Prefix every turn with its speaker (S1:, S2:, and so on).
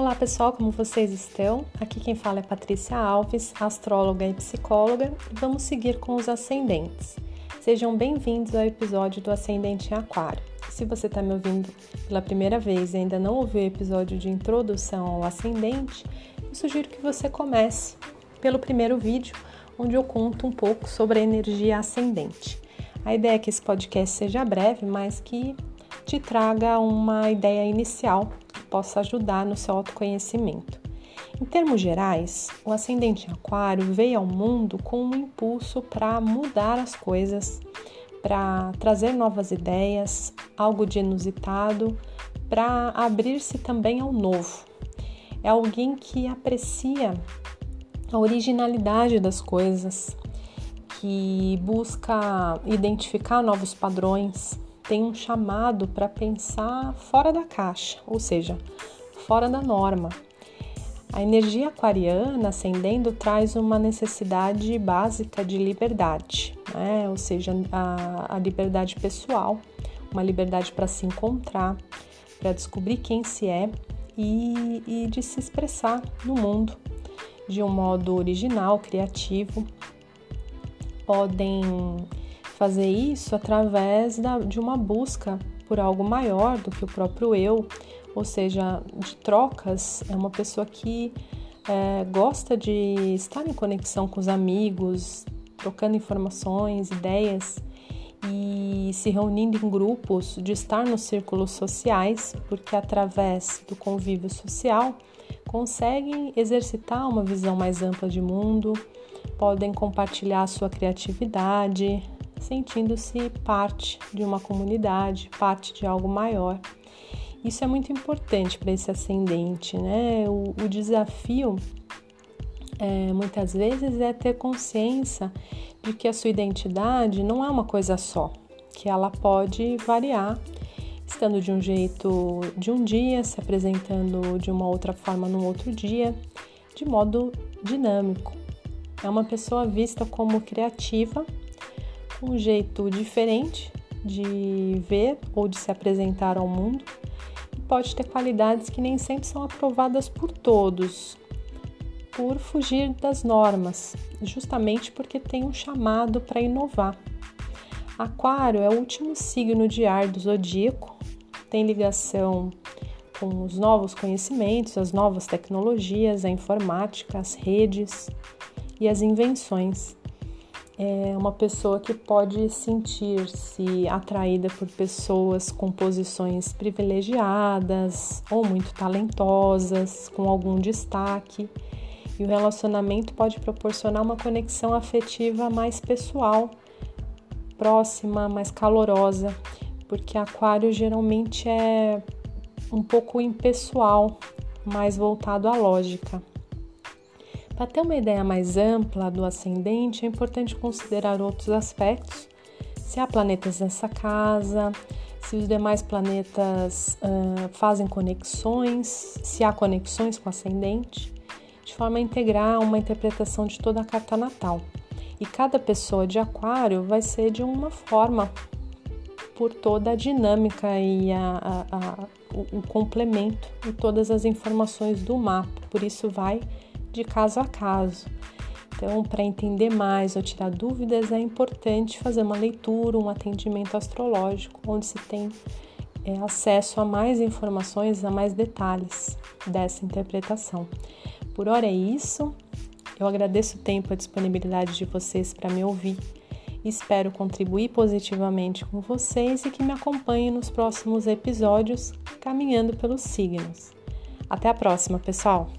S1: Olá pessoal, como vocês estão? Aqui quem fala é Patrícia Alves, astróloga e psicóloga, e vamos seguir com os ascendentes. Sejam bem-vindos ao episódio do Ascendente em Aquário. Se você está me ouvindo pela primeira vez e ainda não ouviu o episódio de introdução ao ascendente, eu sugiro que você comece pelo primeiro vídeo, onde eu conto um pouco sobre a energia ascendente. A ideia é que esse podcast seja breve, mas que te traga uma ideia inicial possa ajudar no seu autoconhecimento. Em termos gerais, o ascendente Aquário veio ao mundo com um impulso para mudar as coisas, para trazer novas ideias, algo de inusitado, para abrir-se também ao novo. É alguém que aprecia a originalidade das coisas, que busca identificar novos padrões, tem um chamado para pensar fora da caixa, ou seja, fora da norma. A energia aquariana ascendendo traz uma necessidade básica de liberdade, né? ou seja, a, a liberdade pessoal, uma liberdade para se encontrar, para descobrir quem se é e, e de se expressar no mundo de um modo original, criativo. Podem fazer isso através da, de uma busca por algo maior do que o próprio eu, ou seja, de trocas. É uma pessoa que é, gosta de estar em conexão com os amigos, trocando informações, ideias e se reunindo em grupos, de estar nos círculos sociais, porque através do convívio social conseguem exercitar uma visão mais ampla de mundo, podem compartilhar sua criatividade, sentindo-se parte de uma comunidade, parte de algo maior. Isso é muito importante para esse ascendente, né? O, o desafio é, muitas vezes é ter consciência de que a sua identidade não é uma coisa só, que ela pode variar, estando de um jeito de um dia, se apresentando de uma outra forma no outro dia, de modo dinâmico. É uma pessoa vista como criativa um jeito diferente de ver ou de se apresentar ao mundo e pode ter qualidades que nem sempre são aprovadas por todos, por fugir das normas, justamente porque tem um chamado para inovar. Aquário é o último signo de ar do zodíaco, tem ligação com os novos conhecimentos, as novas tecnologias, a informática, as redes e as invenções é uma pessoa que pode sentir-se atraída por pessoas com posições privilegiadas ou muito talentosas, com algum destaque. E o relacionamento pode proporcionar uma conexão afetiva mais pessoal, próxima, mais calorosa, porque Aquário geralmente é um pouco impessoal, mais voltado à lógica. Para ter uma ideia mais ampla do ascendente, é importante considerar outros aspectos: se há planetas nessa casa, se os demais planetas uh, fazem conexões, se há conexões com o ascendente, de forma a integrar uma interpretação de toda a carta natal. E cada pessoa de Aquário vai ser de uma forma por toda a dinâmica e a, a, a, o, o complemento e todas as informações do mapa. Por isso vai de caso a caso. Então, para entender mais ou tirar dúvidas, é importante fazer uma leitura, um atendimento astrológico, onde se tem é, acesso a mais informações, a mais detalhes dessa interpretação. Por hora é isso. Eu agradeço o tempo e a disponibilidade de vocês para me ouvir. Espero contribuir positivamente com vocês e que me acompanhem nos próximos episódios caminhando pelos signos. Até a próxima, pessoal!